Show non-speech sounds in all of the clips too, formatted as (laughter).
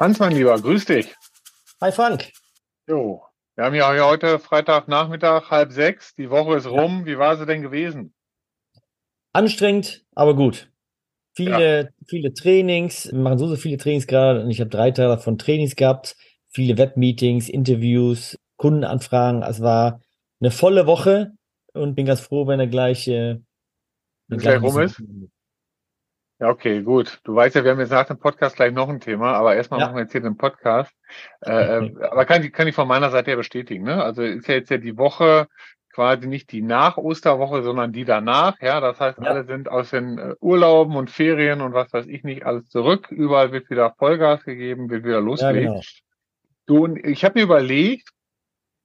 Hans, mein Lieber, grüß dich. Hi Frank. Jo, wir haben ja heute Freitagnachmittag, halb sechs. Die Woche ist rum. Wie war sie denn gewesen? Anstrengend, aber gut. Viele, ja. viele Trainings. Wir machen so, so viele Trainings gerade und ich habe drei Tage davon Trainings gehabt. Viele Webmeetings, Interviews, Kundenanfragen. Es war eine volle Woche und bin ganz froh, wenn er gleich, äh, gleich rum ist. Ja, okay, gut. Du weißt ja, wir haben jetzt nach dem Podcast gleich noch ein Thema, aber erstmal ja. machen wir jetzt hier den Podcast. Äh, äh (laughs) aber kann, kann ich von meiner Seite ja bestätigen. Ne? Also ist ja jetzt ja die Woche quasi nicht die nach Osterwoche, sondern die danach. Ja, das heißt, ja. alle sind aus den äh, Urlauben und Ferien und was weiß ich nicht alles zurück. Überall wird wieder Vollgas gegeben, wird wieder losgelegt. Ja, genau. Du, und ich habe mir überlegt,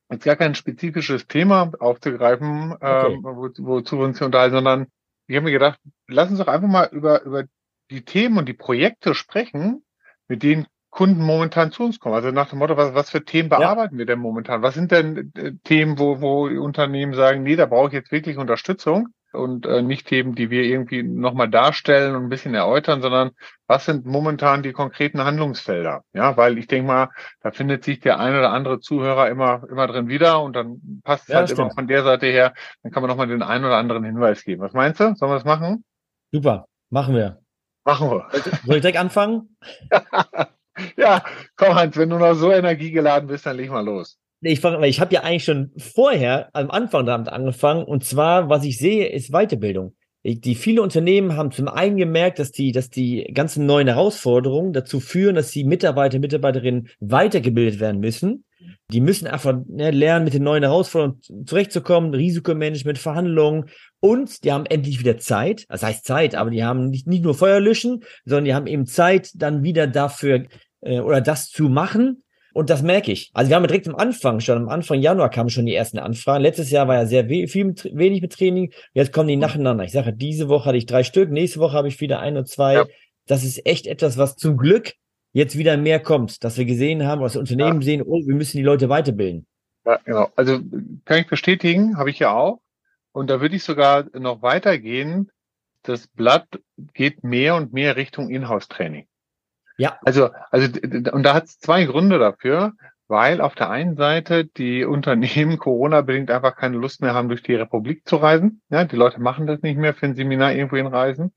jetzt gar kein spezifisches Thema aufzugreifen, okay. ähm, wo, wozu wir uns hier unterhalten, sondern ich habe mir gedacht, lass uns doch einfach mal über, über die Themen und die Projekte sprechen, mit denen Kunden momentan zu uns kommen. Also nach dem Motto, was, was für Themen bearbeiten ja. wir denn momentan? Was sind denn äh, Themen, wo, wo Unternehmen sagen, nee, da brauche ich jetzt wirklich Unterstützung? Und äh, nicht Themen, die wir irgendwie nochmal darstellen und ein bisschen erläutern, sondern was sind momentan die konkreten Handlungsfelder? Ja, weil ich denke mal, da findet sich der ein oder andere Zuhörer immer, immer drin wieder und dann passt es ja, halt immer von der Seite her, dann kann man nochmal den einen oder anderen Hinweis geben. Was meinst du? Sollen wir das machen? Super, machen wir. Machen wir. Soll ich direkt anfangen? (laughs) ja, komm Hans, wenn du noch so energiegeladen bist, dann leg mal los. Ich, ich habe ja eigentlich schon vorher am Anfang damit angefangen und zwar, was ich sehe, ist Weiterbildung. Die viele Unternehmen haben zum einen gemerkt, dass die, dass die ganzen neuen Herausforderungen dazu führen, dass die Mitarbeiter, Mitarbeiterinnen weitergebildet werden müssen. Die müssen einfach ne, lernen, mit den neuen Herausforderungen zurechtzukommen, Risikomanagement, Verhandlungen und die haben endlich wieder Zeit. Das heißt Zeit, aber die haben nicht, nicht nur Feuer löschen, sondern die haben eben Zeit, dann wieder dafür äh, oder das zu machen, und das merke ich. Also wir haben direkt am Anfang, schon am Anfang Januar kamen schon die ersten Anfragen. Letztes Jahr war ja sehr we viel mit, wenig mit Training. Jetzt kommen die nacheinander. Ich sage, diese Woche hatte ich drei Stück, nächste Woche habe ich wieder ein oder zwei. Ja. Das ist echt etwas, was zum Glück jetzt wieder mehr kommt, dass wir gesehen haben, was Unternehmen ja. sehen, oh, wir müssen die Leute weiterbilden. Ja, genau. Also kann ich bestätigen, habe ich ja auch. Und da würde ich sogar noch weitergehen. Das Blatt geht mehr und mehr Richtung Inhouse-Training. Ja. Also, also, und da hat es zwei Gründe dafür, weil auf der einen Seite die (laughs) Unternehmen Corona-bedingt einfach keine Lust mehr haben, durch die Republik zu reisen. Ja, die Leute machen das nicht mehr für ein Seminar irgendwo hinreisen.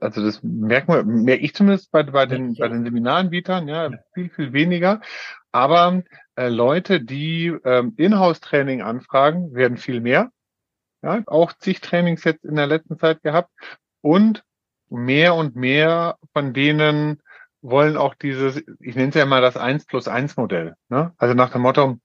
Also das merken wir, merke ich zumindest bei, bei den, bei den Seminaranbietern, ja, viel, viel weniger. Aber äh, Leute, die ähm, Inhouse-Training anfragen, werden viel mehr. Ja, auch zig Trainings jetzt in der letzten Zeit gehabt. Und mehr und mehr von denen wollen auch dieses, ich nenne es ja mal das 1 plus 1 Modell. Ne? Also nach dem Motto,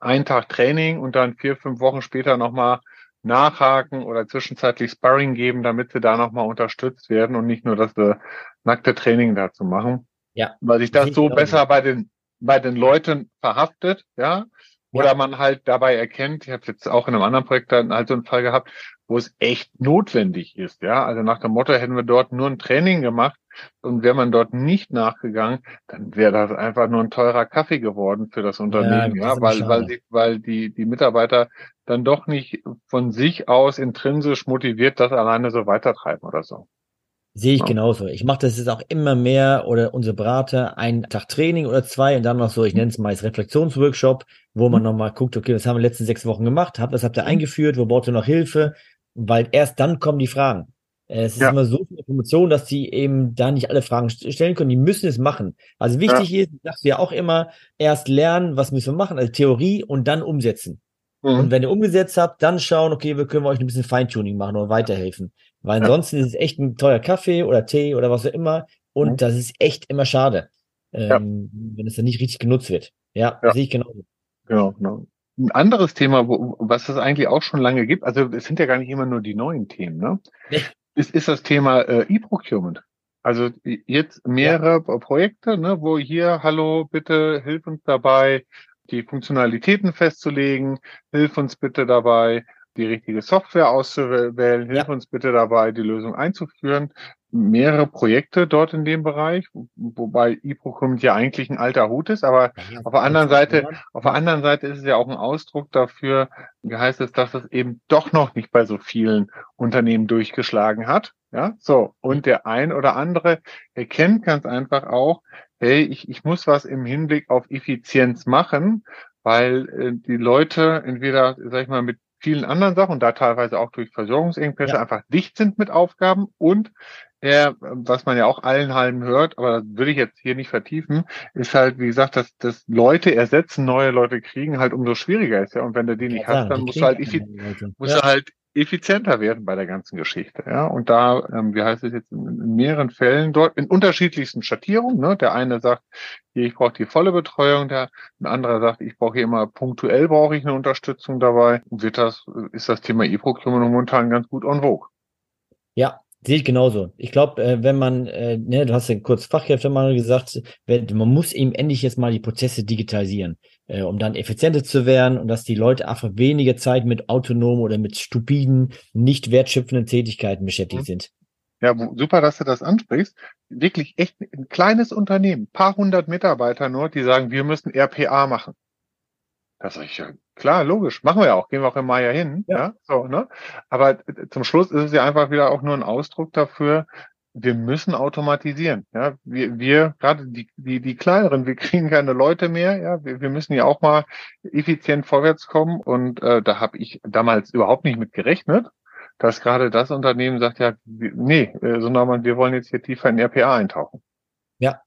ein Tag Training und dann vier, fünf Wochen später nochmal nachhaken oder zwischenzeitlich Sparring geben, damit sie da nochmal unterstützt werden und nicht nur das äh, nackte Training dazu machen. Ja. Weil sich das so besser bei den, bei den Leuten verhaftet, ja. Oder ja. man halt dabei erkennt, ich habe jetzt auch in einem anderen Projekt dann halt so einen Fall gehabt, wo es echt notwendig ist, ja. Also nach dem Motto hätten wir dort nur ein Training gemacht, und wäre man dort nicht nachgegangen, dann wäre das einfach nur ein teurer Kaffee geworden für das Unternehmen, ja, ja weil, weil, die, weil die, die Mitarbeiter dann doch nicht von sich aus intrinsisch motiviert das alleine so weitertreiben oder so. Sehe ich genauso. Ich mache das jetzt auch immer mehr oder unsere Berater einen Tag Training oder zwei und dann noch so, ich nenne es mal als Reflexionsworkshop, wo man mhm. nochmal guckt, okay, was haben wir in den letzten sechs Wochen gemacht, hab, was habt ihr mhm. eingeführt, wo braucht ihr noch Hilfe, weil erst dann kommen die Fragen. Äh, es ist ja. immer so viel Information, dass die eben da nicht alle Fragen stellen können. Die müssen es machen. Also wichtig ja. ist, sagst du ja auch immer, erst lernen, was müssen wir machen, also Theorie und dann umsetzen. Mhm. Und wenn ihr umgesetzt habt, dann schauen, okay, wir können euch ein bisschen Feintuning machen oder weiterhelfen. Weil ansonsten ja. ist es echt ein teuer Kaffee oder Tee oder was auch immer. Und mhm. das ist echt immer schade, ähm, wenn es dann nicht richtig genutzt wird. Ja, sehe ich genauso. Genau, genau. Ein anderes Thema, wo, was es eigentlich auch schon lange gibt, also es sind ja gar nicht immer nur die neuen Themen, ne? ist, ist das Thema äh, E-Procurement. Also jetzt mehrere ja. Projekte, ne, wo hier, hallo, bitte hilf uns dabei, die Funktionalitäten festzulegen, hilf uns bitte dabei, die richtige Software auszuwählen. Hilf ja. uns bitte dabei, die Lösung einzuführen. Mehrere Projekte dort in dem Bereich, wobei eProcurement ja eigentlich ein alter Hut ist, aber ja, auf der anderen Seite, auf der anderen Seite ist es ja auch ein Ausdruck dafür, wie heißt es, dass es eben doch noch nicht bei so vielen Unternehmen durchgeschlagen hat. Ja, so. Und der ein oder andere erkennt ganz einfach auch, hey, ich, ich muss was im Hinblick auf Effizienz machen, weil äh, die Leute entweder, sag ich mal, mit vielen anderen Sachen und da teilweise auch durch Versorgungsengpässe ja. einfach dicht sind mit Aufgaben und er, was man ja auch allen Halben hört, aber das würde ich jetzt hier nicht vertiefen, ist halt, wie gesagt, dass, dass Leute ersetzen, neue Leute kriegen, halt umso schwieriger ist, ja. Und wenn du die nicht ja, hast, dann musst du halt, musst ja. du halt effizienter werden bei der ganzen Geschichte. Ja, und da, ähm, wie heißt es jetzt, in, mehreren Fällen dort in unterschiedlichsten Schattierungen. Ne? Der eine sagt, hier, ich brauche die volle Betreuung, der ein anderer sagt, ich brauche hier immer punktuell brauche ich eine Unterstützung dabei. Wird das, ist das Thema E-Procurement momentan ganz gut on vogue. Ja, Sehe ich genauso. Ich glaube, äh, wenn man, äh, ne, du hast ja kurz Fachkräfte mal gesagt, man muss eben endlich jetzt mal die Prozesse digitalisieren, äh, um dann effizienter zu werden und dass die Leute einfach weniger Zeit mit autonomen oder mit stupiden, nicht wertschöpfenden Tätigkeiten beschäftigt mhm. sind. Ja, super, dass du das ansprichst. Wirklich echt ein kleines Unternehmen, paar hundert Mitarbeiter nur, die sagen, wir müssen RPA machen. Das sage ich ja, klar, logisch, machen wir ja auch, gehen wir auch im Mai ja hin, ja. ja, so, ne? Aber äh, zum Schluss ist es ja einfach wieder auch nur ein Ausdruck dafür, wir müssen automatisieren, ja. Wir, wir gerade die, die, die kleineren, wir (laughs) kriegen keine Leute mehr, ja. Wir, wir müssen ja auch mal effizient vorwärts kommen und äh, da habe ich damals überhaupt nicht mit gerechnet, dass gerade das Unternehmen sagt, ja, nee, äh, sondern wir wollen jetzt hier tiefer in RPA eintauchen. Ja,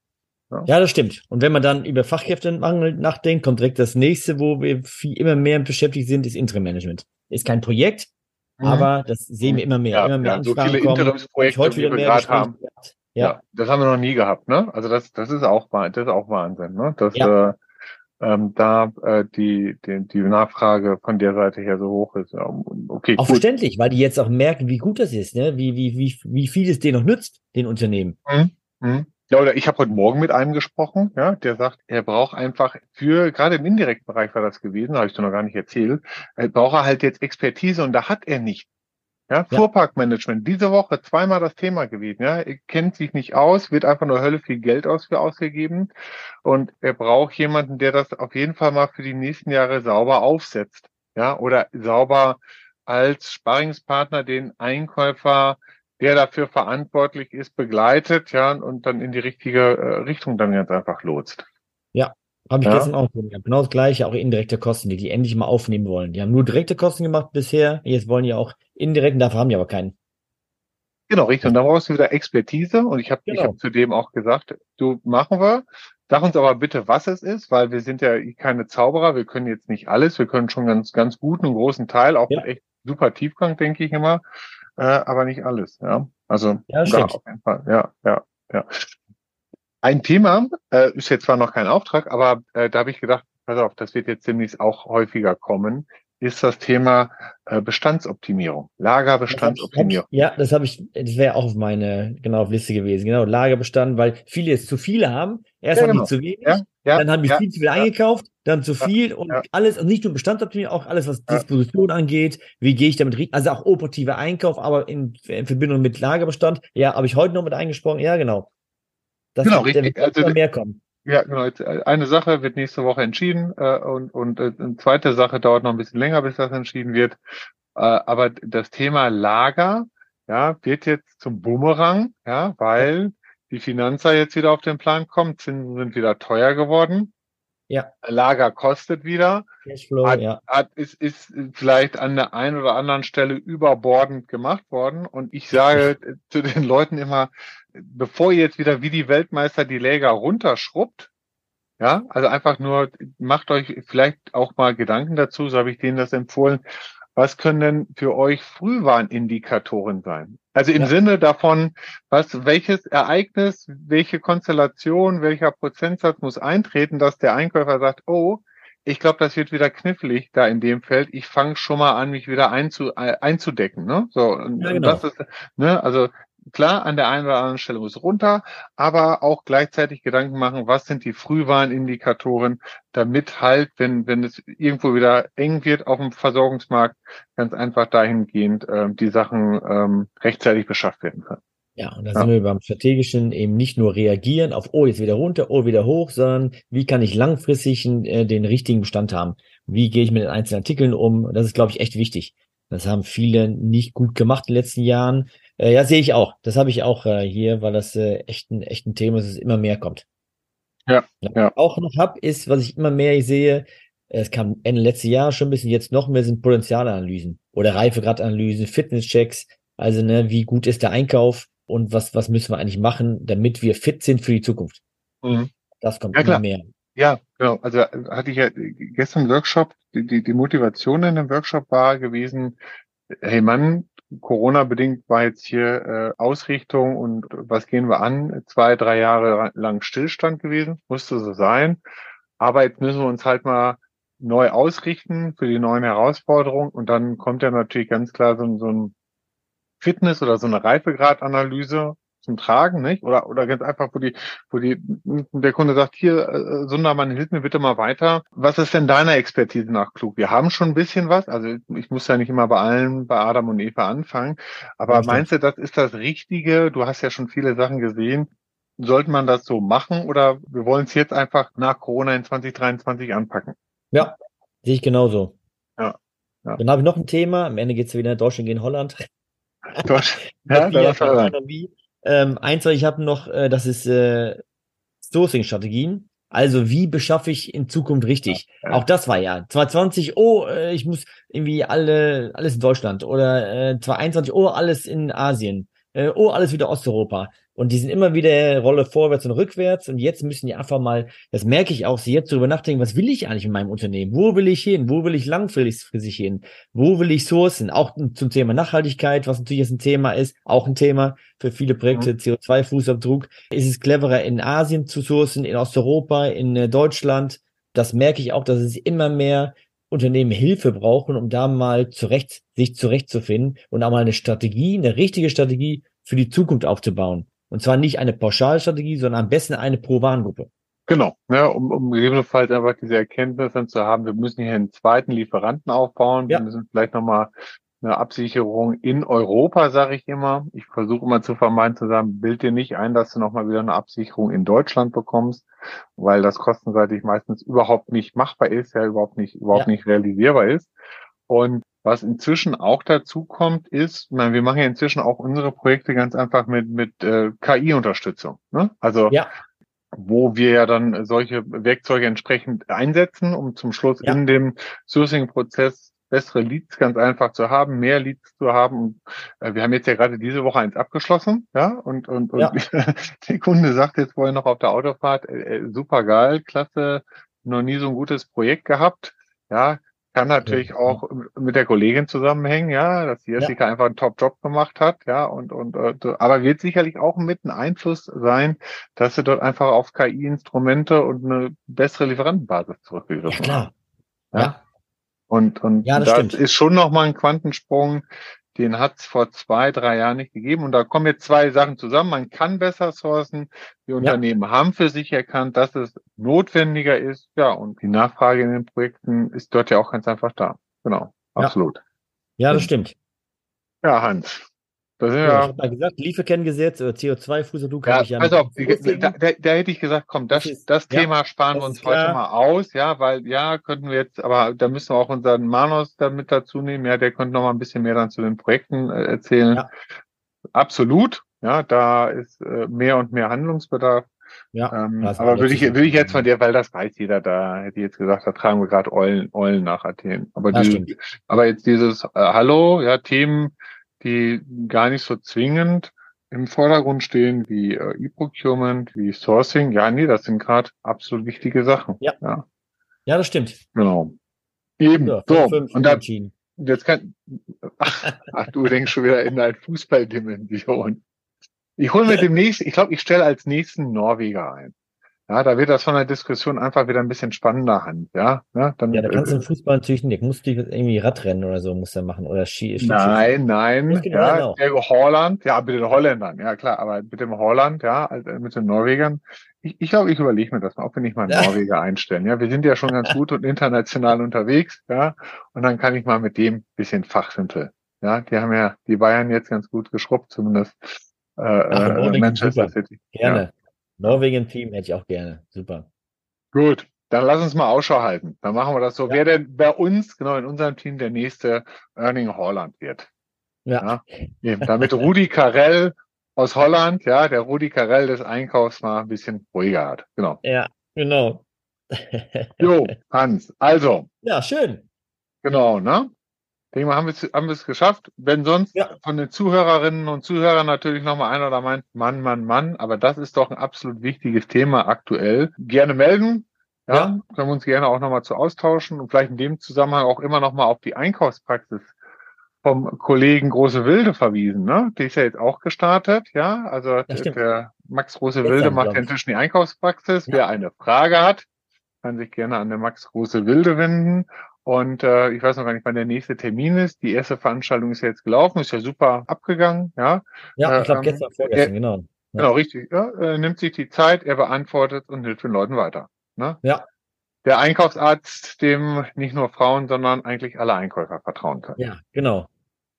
ja. ja, das stimmt. Und wenn man dann über Fachkräftemangel nachdenkt, kommt direkt das nächste, wo wir viel, immer mehr beschäftigt sind, ist Interim-Management. Ist kein Projekt. Aber das sehen wir immer mehr. Ja, immer mehr ja, so viele Interimsprojekte, heute wieder die wir gerade haben. Ja. ja. das haben wir noch nie gehabt, ne? Also das, das ist auch, das ist auch Wahnsinn, ne? Dass ja. äh, ähm, da äh, die, die, die Nachfrage von der Seite her so hoch ist. Okay, auch gut. verständlich, weil die jetzt auch merken, wie gut das ist, ne? Wie, wie, wie, wie viel es denen noch nützt, den Unternehmen. Mhm. Mhm. Ja, oder ich habe heute Morgen mit einem gesprochen, ja, der sagt, er braucht einfach für, gerade im indirekten Bereich war das gewesen, habe ich dir noch gar nicht erzählt, er braucht er halt jetzt Expertise und da hat er nicht. Ja, ja. Fuhrparkmanagement, diese Woche zweimal das Thema gewesen, ja, er kennt sich nicht aus, wird einfach nur Hölle viel Geld aus für ausgegeben und er braucht jemanden, der das auf jeden Fall mal für die nächsten Jahre sauber aufsetzt, ja, oder sauber als Sparringspartner den Einkäufer der dafür verantwortlich ist, begleitet, ja, und dann in die richtige äh, Richtung dann ganz einfach lotst. Ja, habe ich ja. gestern auch gesehen. Genau das gleiche, auch indirekte Kosten, die die endlich mal aufnehmen wollen. Die haben nur direkte Kosten gemacht bisher, jetzt wollen die auch indirekten, dafür haben die aber keinen. Genau, richtig. Und da brauchst du wieder Expertise. Und ich habe genau. ich hab zudem auch gesagt, du machen wir. Sag uns aber bitte, was es ist, weil wir sind ja keine Zauberer. Wir können jetzt nicht alles. Wir können schon ganz, ganz guten, großen Teil, auch ja. echt super Tiefgang, denke ich immer äh, aber nicht alles. Ja, also ja, da auf jeden Fall. Ja, ja, ja. Ein Thema äh, ist jetzt zwar noch kein Auftrag, aber äh, da habe ich gedacht, pass auf, das wird jetzt demnächst auch häufiger kommen ist das Thema äh, Bestandsoptimierung, Lagerbestandsoptimierung. Ja, das habe ich, das wäre auch auf meine genau auf Liste gewesen. Genau, Lagerbestand, weil viele jetzt zu viele haben. Erst ja, haben genau. die zu wenig, ja, ja, dann haben die viel zu viel eingekauft, dann zu viel und alles, und nicht nur Bestandsoptimierung, auch alles, was Disposition angeht. Wie gehe ich damit? Also auch operativer Einkauf, aber in, in, Verbindung mit Lagerbestand. Ja, habe ich heute noch mit eingesprochen. Ja, genau. Das genau, richtig. Also, mehr kommen. Ja, genau. Äh, eine Sache wird nächste Woche entschieden äh, und, und äh, eine zweite Sache dauert noch ein bisschen länger, bis das entschieden wird. Äh, aber das Thema Lager ja, wird jetzt zum Bumerang, ja, weil die Finanzer jetzt wieder auf den Plan kommen, Zinsen sind wieder teuer geworden. Ja. Lager kostet wieder. Cashflow, hat, ja. Hat, ist, ist vielleicht an der einen oder anderen Stelle überbordend gemacht worden. Und ich sage (laughs) zu den Leuten immer, bevor ihr jetzt wieder wie die Weltmeister die Läger runterschrubbt, ja, also einfach nur, macht euch vielleicht auch mal Gedanken dazu, so habe ich denen das empfohlen. Was können denn für euch Frühwarnindikatoren sein? Also im ja. Sinne davon, was, welches Ereignis, welche Konstellation, welcher Prozentsatz muss eintreten, dass der Einkäufer sagt, oh, ich glaube, das wird wieder knifflig da in dem Feld. Ich fange schon mal an, mich wieder einzu, einzudecken. Ne? So, ja, genau. das ist, ne, also klar, an der einen oder anderen Stelle muss runter, aber auch gleichzeitig Gedanken machen, was sind die Frühwarnindikatoren, damit halt, wenn, wenn es irgendwo wieder eng wird auf dem Versorgungsmarkt, ganz einfach dahingehend äh, die Sachen ähm, rechtzeitig beschafft werden können. Ja, und da ja. sind wir beim strategischen eben nicht nur reagieren auf, oh, jetzt wieder runter, oh, wieder hoch, sondern wie kann ich langfristig äh, den richtigen Bestand haben? Wie gehe ich mit den einzelnen Artikeln um? Das ist, glaube ich, echt wichtig. Das haben viele nicht gut gemacht in den letzten Jahren. Äh, ja, sehe ich auch. Das habe ich auch äh, hier, weil das äh, echt, ein, echt ein Thema ist, dass es immer mehr kommt. Ja, ja. Was ich auch noch habe, ist, was ich immer mehr sehe, es kam Ende letztes Jahr schon ein bisschen, jetzt noch mehr sind Potenzialanalysen oder Reifegradanalysen, Fitnesschecks. Also, ne, wie gut ist der Einkauf? und was, was müssen wir eigentlich machen, damit wir fit sind für die Zukunft. Mhm. Das kommt ja, immer klar. mehr. Ja, genau. Also hatte ich ja gestern Workshop, die, die, die Motivation in dem Workshop war gewesen, hey Mann, Corona-bedingt war jetzt hier äh, Ausrichtung und was gehen wir an? Zwei, drei Jahre lang Stillstand gewesen, musste so sein. Aber jetzt müssen wir uns halt mal neu ausrichten für die neuen Herausforderungen. Und dann kommt ja natürlich ganz klar so, so ein Fitness oder so eine Reifegradanalyse zum Tragen, nicht? Oder, oder ganz einfach, wo die, wo die, der Kunde sagt, hier, äh, Sundermann, hilf mir bitte mal weiter. Was ist denn deiner Expertise nach klug? Wir haben schon ein bisschen was. Also ich muss ja nicht immer bei allen, bei Adam und Eva anfangen. Aber Richtig. meinst du, das ist das Richtige? Du hast ja schon viele Sachen gesehen. Sollte man das so machen oder wir wollen es jetzt einfach nach Corona in 2023 anpacken? Ja, sehe ich genauso. Ja. ja. Dann habe ich noch ein Thema. Am Ende geht es wieder in Deutschland gegen Holland. Gott. ja, (laughs) da war ähm, eins, was ich habe noch, äh, das ist äh, Sourcing-Strategien. Also wie beschaffe ich in Zukunft richtig? Ja. Auch das war ja 2020, oh, äh, ich muss irgendwie alle alles in Deutschland oder äh, 2021, oh, alles in Asien, äh, oh, alles wieder Osteuropa. Und die sind immer wieder Rolle vorwärts und rückwärts. Und jetzt müssen die einfach mal, das merke ich auch, sie jetzt darüber nachdenken, was will ich eigentlich in meinem Unternehmen? Wo will ich hin? Wo will ich langfristig hin? Wo will ich sourcen? Auch zum Thema Nachhaltigkeit, was natürlich jetzt ein Thema ist, auch ein Thema für viele Projekte, mhm. CO2-Fußabdruck. Ist es cleverer, in Asien zu sourcen, in Osteuropa, in äh, Deutschland? Das merke ich auch, dass es immer mehr Unternehmen Hilfe brauchen, um da mal zurecht, sich zurechtzufinden und auch mal eine Strategie, eine richtige Strategie für die Zukunft aufzubauen. Und zwar nicht eine Pauschalstrategie, sondern am besten eine Pro-Warengruppe. Genau, ja, um, um gegebenenfalls einfach diese Erkenntnis dann zu haben, wir müssen hier einen zweiten Lieferanten aufbauen, ja. wir müssen vielleicht nochmal eine Absicherung in Europa, sage ich immer. Ich versuche immer zu vermeiden zu sagen, bild dir nicht ein, dass du nochmal wieder eine Absicherung in Deutschland bekommst, weil das kostenseitig meistens überhaupt nicht machbar ist, ja überhaupt nicht, überhaupt ja. nicht realisierbar ist. Und was inzwischen auch dazu kommt, ist, meine, wir machen ja inzwischen auch unsere Projekte ganz einfach mit, mit äh, KI-Unterstützung. Ne? Also ja. wo wir ja dann solche Werkzeuge entsprechend einsetzen, um zum Schluss ja. in dem Sourcing-Prozess bessere Leads ganz einfach zu haben, mehr Leads zu haben. Und, äh, wir haben jetzt ja gerade diese Woche eins abgeschlossen, ja, und, und, und ja. (laughs) der Kunde sagt jetzt vorher noch auf der Autofahrt, äh, äh super geil, klasse, noch nie so ein gutes Projekt gehabt. Ja, kann natürlich ja. auch mit der Kollegin zusammenhängen, ja, dass Jessica ja. einfach einen Top-Job gemacht hat, ja, und, und, äh, aber wird sicherlich auch mit ein Einfluss sein, dass sie dort einfach auf KI-Instrumente und eine bessere Lieferantenbasis zurückgegriffen ja, klar. Ja. ja. Und, und ja, das, das ist schon nochmal ein Quantensprung, den hat es vor zwei, drei Jahren nicht gegeben. Und da kommen jetzt zwei Sachen zusammen. Man kann besser sourcen. Die Unternehmen ja. haben für sich erkannt, dass es notwendiger ist. Ja, und die Nachfrage in den Projekten ist dort ja auch ganz einfach da. Genau, absolut. Ja, ja das stimmt. Ja, Hans. Das sind ja, ja, ich habe mal gesagt, Lieferkenngesetz oder CO2-Fußabdruck ja, habe ich ja Also, da, da, da, hätte ich gesagt, komm, das, das, das Thema sparen wir uns heute mal aus, ja, weil ja, könnten wir jetzt, aber da müssen wir auch unseren Manos damit dazu nehmen, ja, der könnte noch mal ein bisschen mehr dann zu den Projekten äh, erzählen. Ja. Absolut, ja, da ist äh, mehr und mehr Handlungsbedarf. Ja, ähm, aber würde ich, würde ich jetzt von dir, weil das weiß jeder, da hätte ich jetzt gesagt, da tragen wir gerade Eulen, Eulen nach Athen. Aber, die, aber jetzt dieses äh, Hallo, ja, Themen, die gar nicht so zwingend im Vordergrund stehen, wie äh, E-Procurement, wie Sourcing. Ja, nee, das sind gerade absolut wichtige Sachen. Ja. ja. Ja, das stimmt. Genau. Eben. Ja, so, und da, jetzt kann, ach, ach, du denkst schon wieder in eine Fußballdimension. Ich hole mir (laughs) demnächst, ich glaube, ich stelle als nächsten Norweger ein. Ja, da wird das von der Diskussion einfach wieder ein bisschen spannender Hand, ja. Ne? Dann, ja, da kannst du im Fußball natürlich nicht, musst du irgendwie Radrennen oder so musst du machen oder Ski. Ski nein, nein, ja, der Holland, ja, mit den Holländern, ja klar, aber mit dem Holland, ja, also mit den Norwegern. Ich, ich glaube, ich überlege mir das mal, ob wir nicht mal einen Norweger einstellen. Ja, wir sind ja schon ganz gut und international unterwegs, ja, und dann kann ich mal mit dem bisschen Fachsimpel. Ja, die haben ja die Bayern jetzt ganz gut geschrubbt, zumindest äh, Ach, äh, Manchester City. Gerne. Ja. Norwegen-Team hätte ich auch gerne. Super. Gut, dann lass uns mal Ausschau halten. Dann machen wir das so. Ja. Wer denn bei uns, genau in unserem Team, der nächste Erling Holland wird. Ja. ja damit Rudi Carell aus Holland, ja, der Rudi Carell des Einkaufs mal ein bisschen ruhiger hat. Genau. Ja, genau. jo, Hans. Also. Ja, schön. Genau, ne? Denke mal, haben wir es geschafft. Wenn sonst ja. von den Zuhörerinnen und Zuhörern natürlich nochmal einer oder meint, Mann, Mann, Mann, aber das ist doch ein absolut wichtiges Thema aktuell. Gerne melden. Ja, ja. können wir uns gerne auch nochmal zu austauschen und vielleicht in dem Zusammenhang auch immer nochmal auf die Einkaufspraxis vom Kollegen Große Wilde verwiesen. Ne? Die ist ja jetzt auch gestartet, ja. Also der Max Große Wilde macht ja inzwischen die Einkaufspraxis. Ja. Wer eine Frage hat, kann sich gerne an den Max Große Wilde wenden. Und äh, ich weiß noch gar nicht, wann der nächste Termin ist. Die erste Veranstaltung ist ja jetzt gelaufen, ist ja super abgegangen. Ja, ja ich glaube äh, gestern, vorgestern, er, genau. Ja. Genau, richtig. Ja, er nimmt sich die Zeit, er beantwortet und hilft den Leuten weiter. Ne? Ja. Der Einkaufsarzt, dem nicht nur Frauen, sondern eigentlich alle Einkäufer vertrauen können. Ja, genau.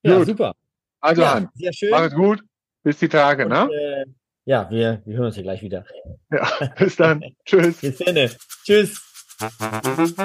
Ja, gut. super. Also ja, Hans, sehr schön. mach es gut. Bis die Tage, und, ne? Äh, ja, wir, wir hören uns ja gleich wieder. Ja, bis dann. (laughs) Tschüss. Bis dann. Tschüss. Musik